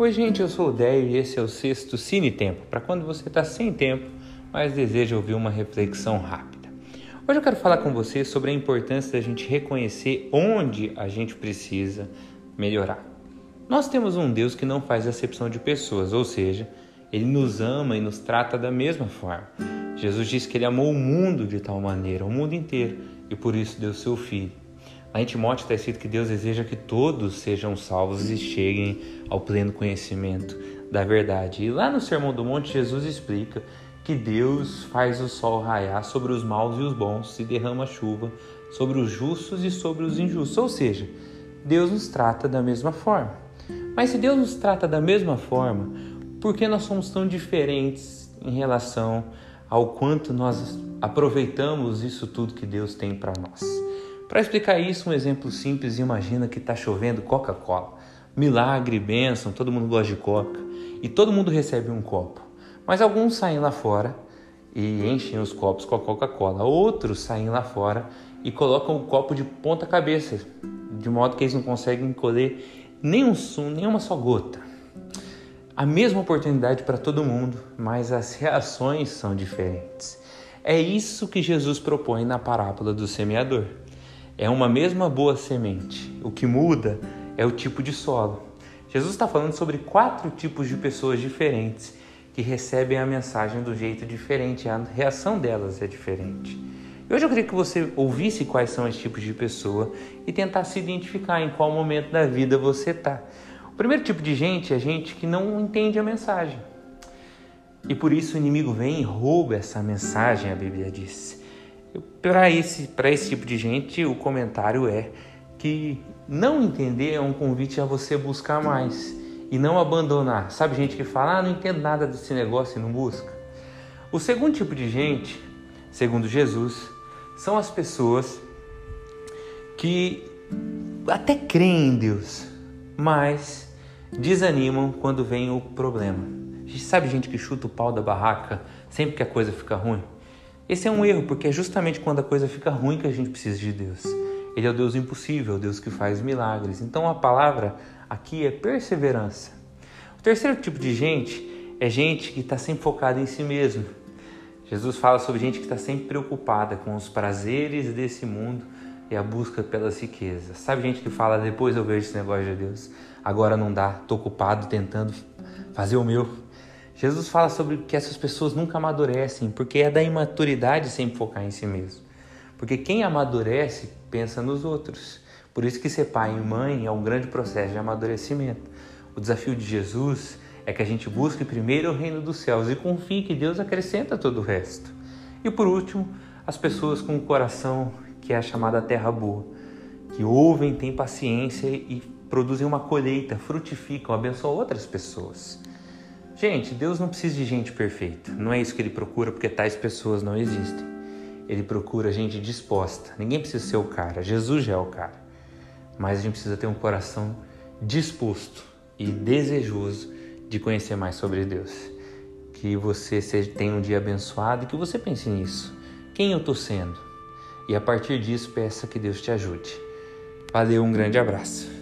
Oi, gente, eu sou o Déio e esse é o sexto Cine Tempo, para quando você está sem tempo, mas deseja ouvir uma reflexão rápida. Hoje eu quero falar com você sobre a importância da gente reconhecer onde a gente precisa melhorar. Nós temos um Deus que não faz acepção de pessoas, ou seja, ele nos ama e nos trata da mesma forma. Jesus disse que ele amou o mundo de tal maneira, o mundo inteiro, e por isso deu seu filho. Lá em Timóteo está escrito que Deus deseja que todos sejam salvos e cheguem ao pleno conhecimento da verdade. E lá no Sermão do Monte, Jesus explica que Deus faz o sol raiar sobre os maus e os bons e derrama chuva sobre os justos e sobre os injustos. Ou seja, Deus nos trata da mesma forma. Mas se Deus nos trata da mesma forma, por que nós somos tão diferentes em relação ao quanto nós aproveitamos isso tudo que Deus tem para nós? Para explicar isso, um exemplo simples, imagina que está chovendo Coca-Cola. Milagre, bênção, todo mundo gosta de Coca e todo mundo recebe um copo. Mas alguns saem lá fora e enchem os copos com a Coca-Cola. Outros saem lá fora e colocam o copo de ponta cabeça, de modo que eles não conseguem colher nenhum sumo, nenhuma só gota. A mesma oportunidade para todo mundo, mas as reações são diferentes. É isso que Jesus propõe na parábola do semeador. É uma mesma boa semente. O que muda é o tipo de solo. Jesus está falando sobre quatro tipos de pessoas diferentes que recebem a mensagem do jeito diferente, a reação delas é diferente. Hoje eu queria que você ouvisse quais são esses tipos de pessoa e tentasse identificar em qual momento da vida você está. O primeiro tipo de gente é gente que não entende a mensagem. E por isso o inimigo vem e rouba essa mensagem, a Bíblia diz. Para esse, esse tipo de gente, o comentário é que não entender é um convite a você buscar mais e não abandonar. Sabe gente que fala, ah, não entendo nada desse negócio e não busca? O segundo tipo de gente, segundo Jesus, são as pessoas que até creem em Deus, mas desanimam quando vem o problema. Sabe gente que chuta o pau da barraca sempre que a coisa fica ruim? Esse é um erro, porque é justamente quando a coisa fica ruim que a gente precisa de Deus. Ele é o Deus impossível, o Deus que faz milagres. Então a palavra aqui é perseverança. O terceiro tipo de gente é gente que está sempre focada em si mesmo. Jesus fala sobre gente que está sempre preocupada com os prazeres desse mundo e a busca pelas riquezas. Sabe gente que fala, depois eu vejo esse negócio de Deus, agora não dá, estou ocupado tentando fazer o meu. Jesus fala sobre que essas pessoas nunca amadurecem, porque é da imaturidade sempre focar em si mesmo. Porque quem amadurece pensa nos outros. Por isso que ser pai e mãe é um grande processo de amadurecimento. O desafio de Jesus é que a gente busque primeiro o reino dos céus e confie que Deus acrescenta todo o resto. E por último, as pessoas com o coração que é a chamada terra boa, que ouvem, têm paciência e produzem uma colheita, frutificam, abençoam outras pessoas. Gente, Deus não precisa de gente perfeita. Não é isso que ele procura, porque tais pessoas não existem. Ele procura gente disposta. Ninguém precisa ser o cara. Jesus já é o cara. Mas a gente precisa ter um coração disposto e desejoso de conhecer mais sobre Deus. Que você tenha um dia abençoado e que você pense nisso. Quem eu estou sendo? E a partir disso, peça que Deus te ajude. Valeu, um grande abraço.